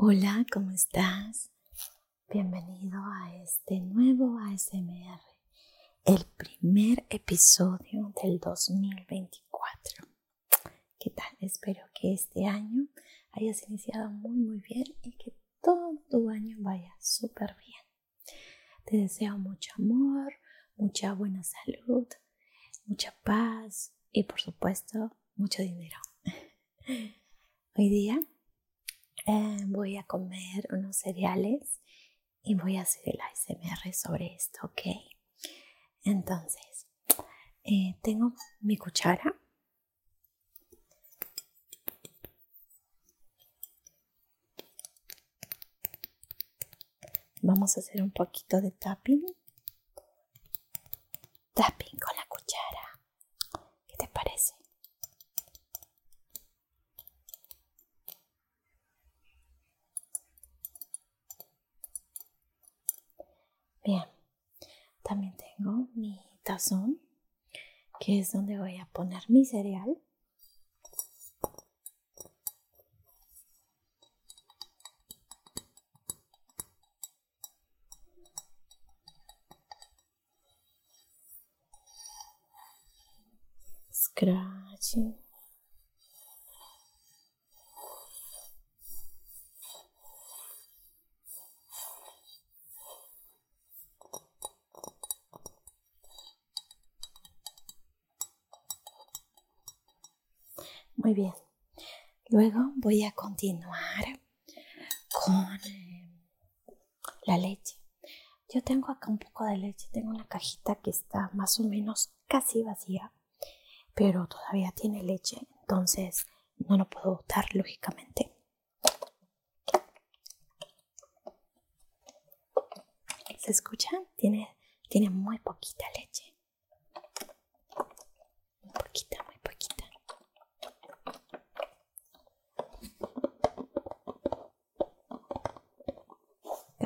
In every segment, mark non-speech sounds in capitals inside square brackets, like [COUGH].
Hola, ¿cómo estás? Bienvenido a este nuevo ASMR, el primer episodio del 2024. ¿Qué tal? Espero que este año hayas iniciado muy muy bien y que todo tu año vaya súper bien. Te deseo mucho amor, mucha buena salud, mucha paz y por supuesto mucho dinero. [LAUGHS] Hoy día eh, voy a comer unos cereales y voy a hacer el ASMR sobre esto, ¿ok? Entonces, eh, tengo mi cuchara. Vamos a hacer un poquito de tapping. Tapping con la cuchara. ¿Qué te parece? Bien, también tengo mi tazón, que es donde voy a poner mi cereal. Muy bien. Luego voy a continuar con eh, la leche. Yo tengo acá un poco de leche. Tengo una cajita que está más o menos casi vacía, pero todavía tiene leche. Entonces no lo puedo botar, lógicamente. ¿Se escucha? Tiene, tiene muy poquita leche. Muy poquita, muy poquita.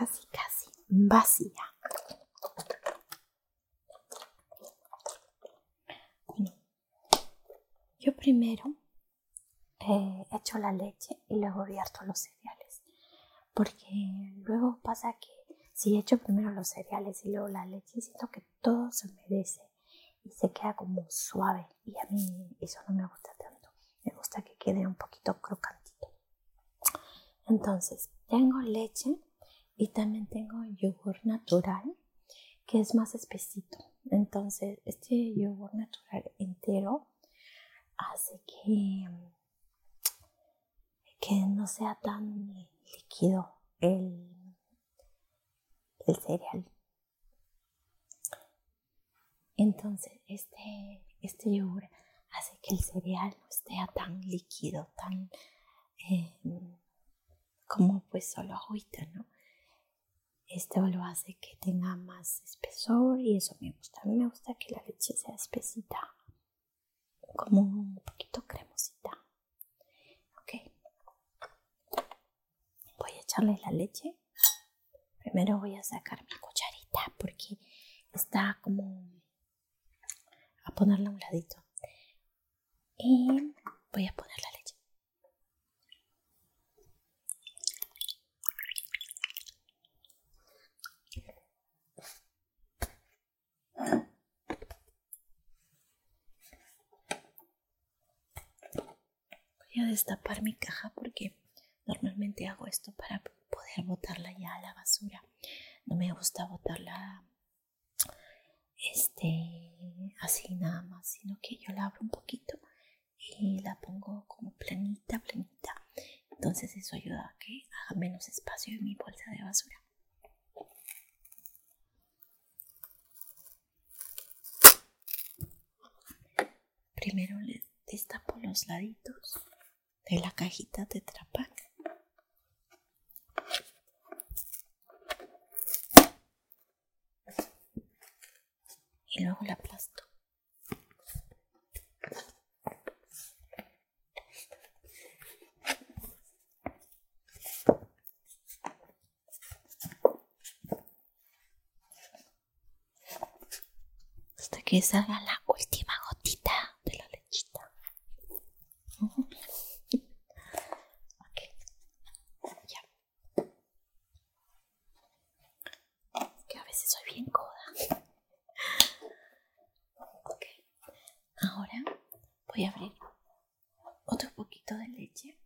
casi, casi vacía. Bueno, yo primero eh, echo la leche y luego vierto los cereales. Porque luego pasa que si echo primero los cereales y luego la leche, siento que todo se humedece y se queda como suave. Y a mí eso no me gusta tanto. Me gusta que quede un poquito crocantito. Entonces, tengo leche y también tengo yogur natural que es más espesito. Entonces, este yogur natural entero hace que, que no sea tan líquido el, el cereal. Entonces, este, este yogur hace que el cereal no esté tan líquido, tan eh, como pues solo agüita, ¿no? Esto lo hace que tenga más espesor y eso me gusta. A mí me gusta que la leche sea espesita, como un poquito cremosita. Ok. Voy a echarle la leche. Primero voy a sacar mi cucharita porque está como a ponerla a un ladito. Y voy a poner la leche. A destapar mi caja porque normalmente hago esto para poder botarla ya a la basura. No me gusta botarla este así nada más, sino que yo la abro un poquito y la pongo como planita, planita. Entonces eso ayuda a que haga menos espacio en mi bolsa de basura. Primero le destapo los laditos de la cajita de Trapac. Y luego la aplasto. Hasta que salga última gotita de la lechita. Ok. Ya. Que a veces soy bien coda. Ok. Ahora voy a abrir otro poquito de leche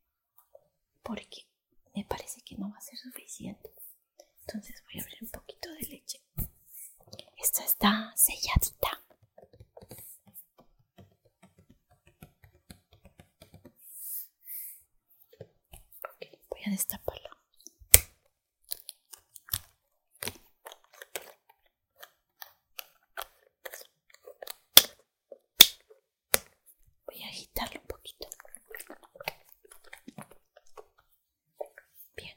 porque me parece que no va a ser suficiente. Entonces voy a abrir un poquito de leche. Esta está selladita. Ok, voy a destaparla. Voy a agitarlo un poquito. Bien,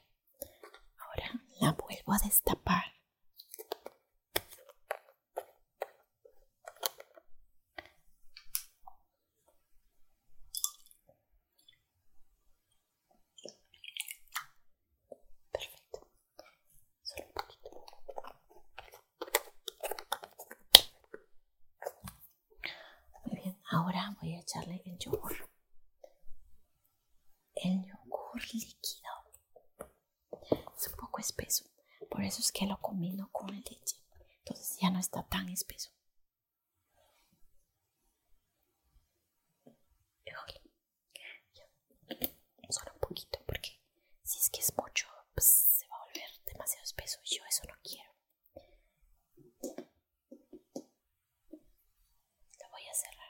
ahora la vuelvo a destapar. Perfecto. Solo un poquito. Muy bien, ahora voy a echarle el yogur. El yogur líquido. Es un poco espeso, por eso es que lo combino con leche. Entonces ya no está tan espeso. Híjole. Ya. Solo un poquito, porque si es que es mucho, pues se va a volver demasiado espeso y yo eso no quiero. Lo voy a cerrar.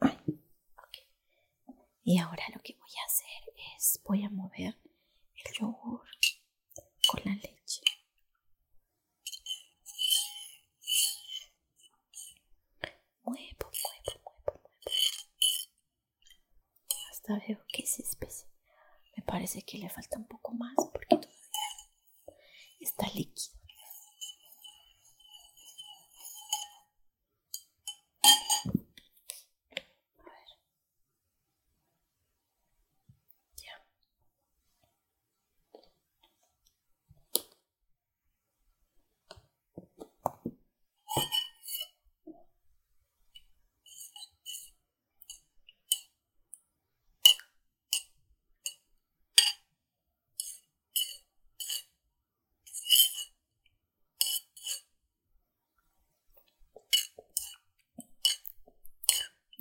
Ay, ok. Y ahora lo que voy a hacer es voy a mover el yogur con la leche. Muevo, muevo, muevo, muevo. Hasta veo que se especie. Me parece que le falta un poco más porque todavía está líquido. A ver. Ya.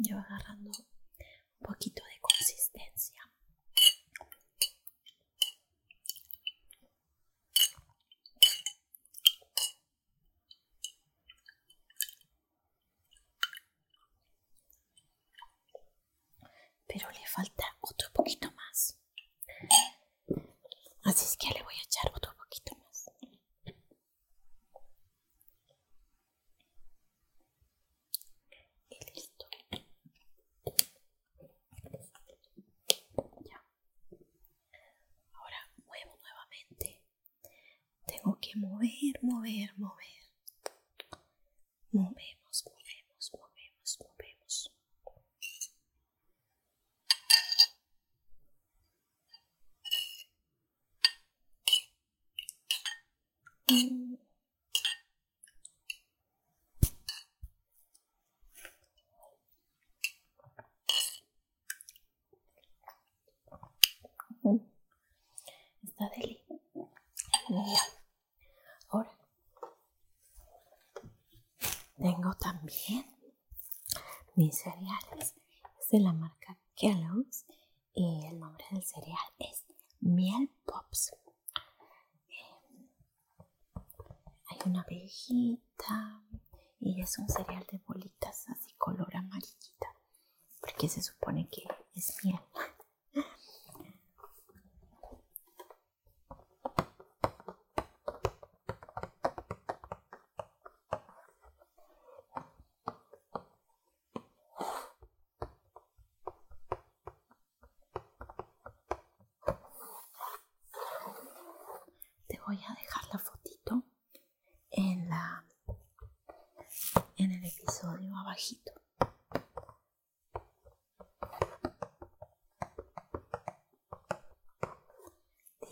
Yo agarrando un poquito de consistencia. Pero le falta otro poquito más. Así es que le voy a echar otro poquito más. Y listo. Ya. Ahora muevo nuevamente. Tengo que mover, mover, mover. Movemos, movemos, movemos, movemos. Mm. Está deli. Ahora tengo también mis cereales. Es de la marca Kellogg's y el nombre del cereal es Miel Pops. Eh, hay una abejita y es un cereal de bolitas así color amarillita porque se supone que es miel.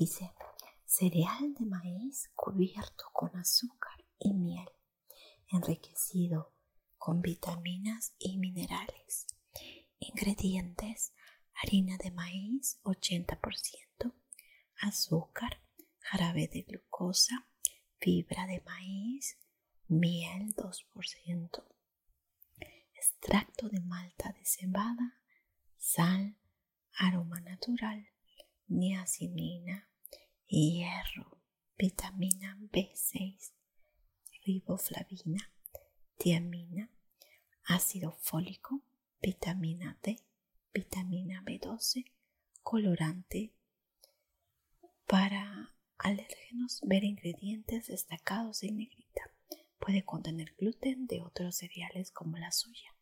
Dice, cereal de maíz cubierto con azúcar y miel, enriquecido con vitaminas y minerales. Ingredientes, harina de maíz 80%, azúcar, jarabe de glucosa, fibra de maíz, miel 2%, extracto de malta de cebada, sal, aroma natural, niacinina, hierro, vitamina B6, riboflavina, tiamina, ácido fólico, vitamina D, vitamina B12, colorante. Para alérgenos, ver ingredientes destacados en negrita. Puede contener gluten de otros cereales como la soya.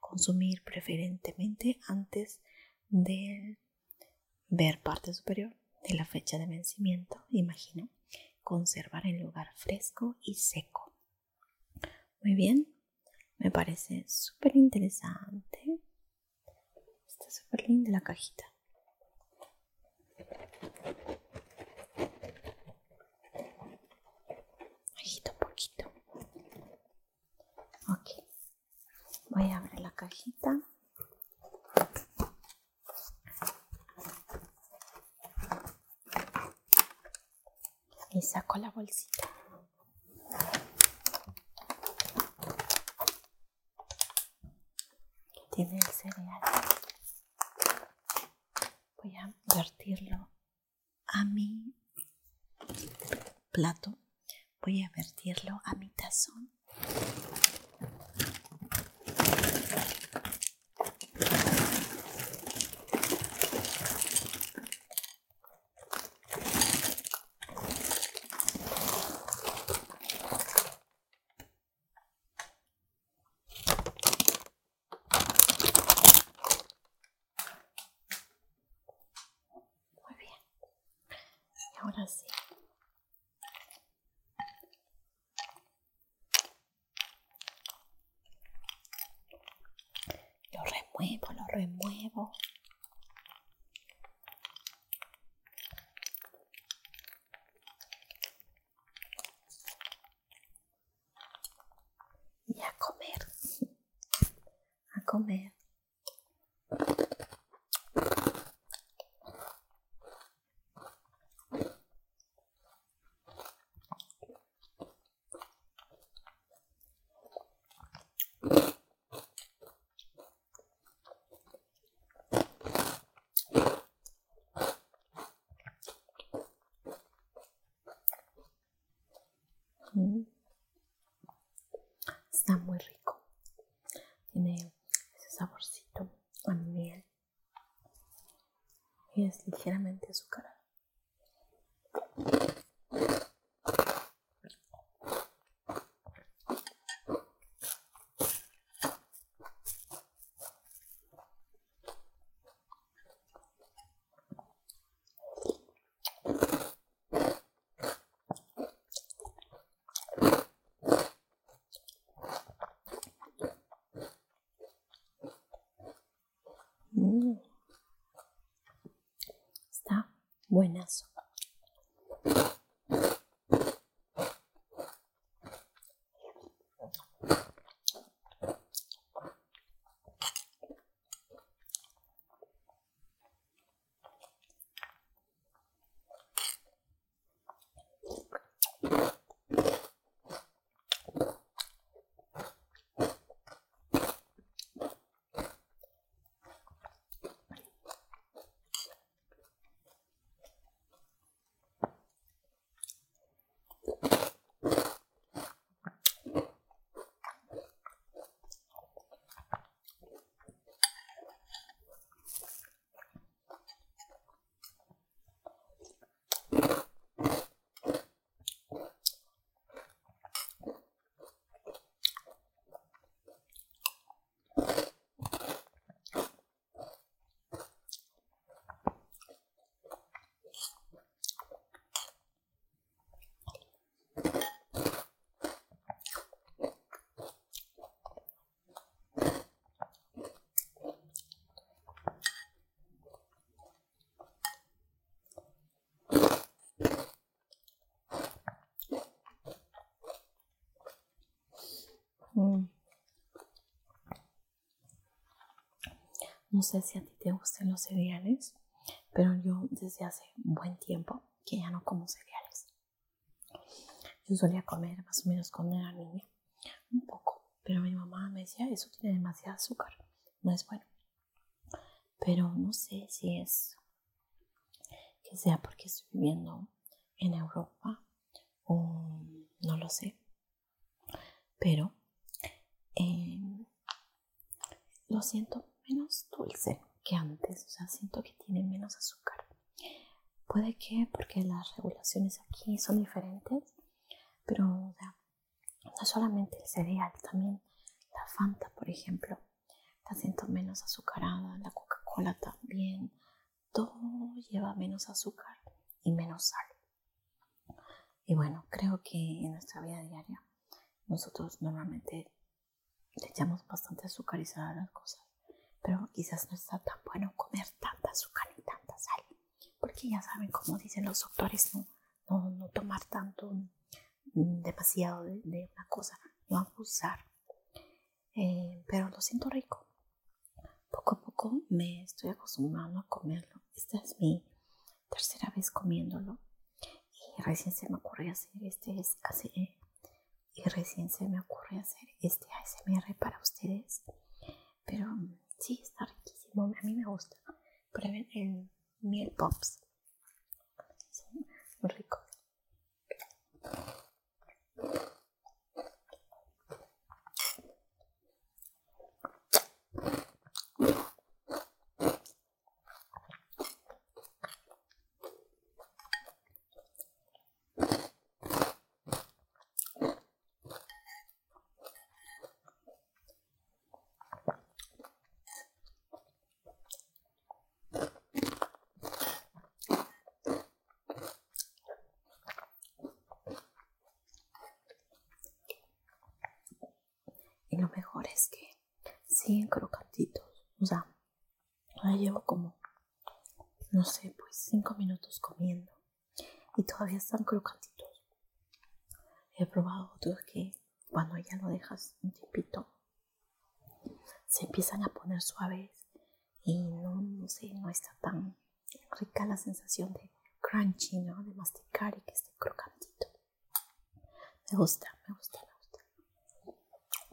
Consumir preferentemente antes de ver parte superior de la fecha de vencimiento. Imagino conservar en lugar fresco y seco. Muy bien, me parece súper interesante. Está súper linda la cajita. Agito poquito. Ok. Voy a abrir la cajita. Y saco la bolsita. tiene el cereal. Voy a vertirlo a mi plato. Voy a vertirlo a mi tazón. Comer. Ligeramente azucarado. No sé si a ti te gustan los cereales, pero yo desde hace un buen tiempo que ya no como cereales. Yo solía comer más o menos cuando era niña, un poco, pero mi mamá me decía, eso tiene demasiado azúcar, no es bueno. Pero no sé si es que sea porque estoy viviendo en Europa o no lo sé. Pero eh, lo siento menos dulce que antes, o sea, siento que tiene menos azúcar. Puede que porque las regulaciones aquí son diferentes, pero o sea, no solamente el cereal, también la Fanta, por ejemplo, la siento menos azucarada, la Coca-Cola también, todo lleva menos azúcar y menos sal. Y bueno, creo que en nuestra vida diaria nosotros normalmente le echamos bastante sal a las cosas, pero quizás no está tan bueno comer tanta azúcar ni tanta sal, porque ya saben, como dicen los doctores, no, no, tomar tanto, mm, demasiado de, una cosa, no abusar. Eh, pero lo siento rico. Poco a poco me estoy acostumbrando a comerlo. Esta es mi tercera vez comiéndolo y recién se me ocurrió hacer este y recién se me ocurre hacer este ASMR para ustedes. Pero sí, está riquísimo. A mí me gusta. Prueben el miel pops. Son muy ricos. Y lo mejor es que siguen crocantitos. O sea, ya llevo como, no sé, pues cinco minutos comiendo. Y todavía están crocantitos. He probado otros que cuando ya lo dejas un tiempito, se empiezan a poner suaves. Y no, no sé, no está tan rica la sensación de crunchy, ¿no? De masticar y que esté crocantito. Me gusta, me gusta.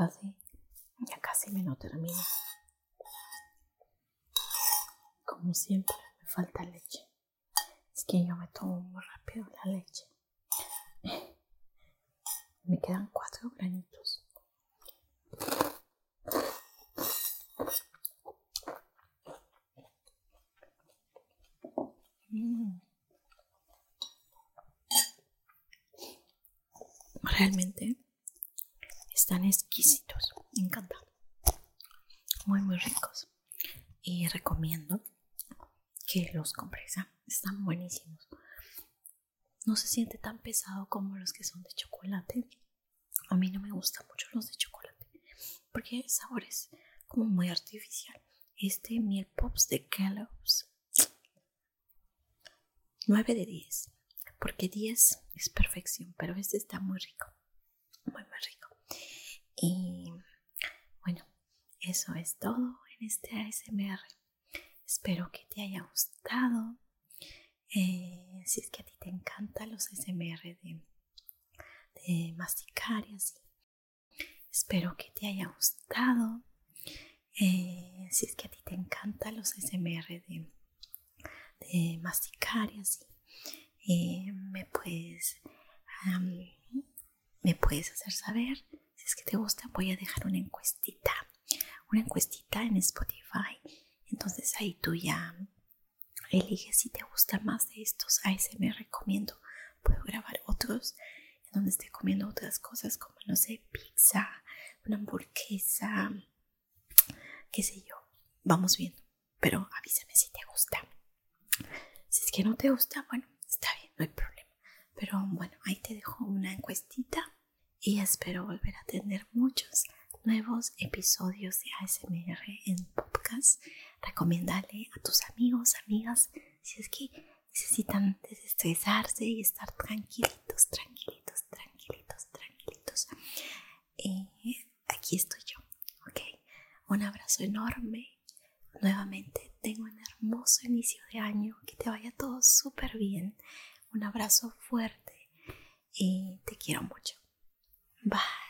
casi, ya casi me lo termino. Como siempre, me falta leche. Es que yo me tomo muy rápido la leche. Me quedan cuatro granitos. Mm. Realmente están exquisitos, me encantan. Muy, muy ricos. Y recomiendo que los compres. ¿ah? Están buenísimos. No se siente tan pesado como los que son de chocolate. a mí no me gustan mucho los de chocolate porque el sabor es como muy artificial. Este miel pops de Kellogg's 9 de 10 porque 10 es perfección, pero este está muy rico, muy, muy rico. Y bueno, eso es todo en este ASMR. Espero que te haya gustado. Eh, si es que a ti te encantan los ASMR de, de masticar y así. Espero que te haya gustado. Eh, si es que a ti te encantan los ASMR de, de masticar y así. Eh, me puedes me puedes hacer saber si es que te gusta voy a dejar una encuestita una encuestita en Spotify entonces ahí tú ya eliges si te gusta más de estos me recomiendo puedo grabar otros en donde esté comiendo otras cosas como no sé pizza una hamburguesa qué sé yo. Vamos viendo pero avísame si te gusta. Si es que no te gusta bueno está bien no hay problema. Pero bueno ahí te dejo una encuestita y espero volver a tener muchos nuevos episodios de ASMR en podcast. Recomiéndale a tus amigos, amigas, si es que necesitan desestresarse y estar tranquilitos, tranquilitos, tranquilitos, tranquilitos. Y aquí estoy yo, ¿ok? Un abrazo enorme. Nuevamente tengo un hermoso inicio de año. Que te vaya todo súper bien. Un abrazo fuerte y te quiero mucho. Bye.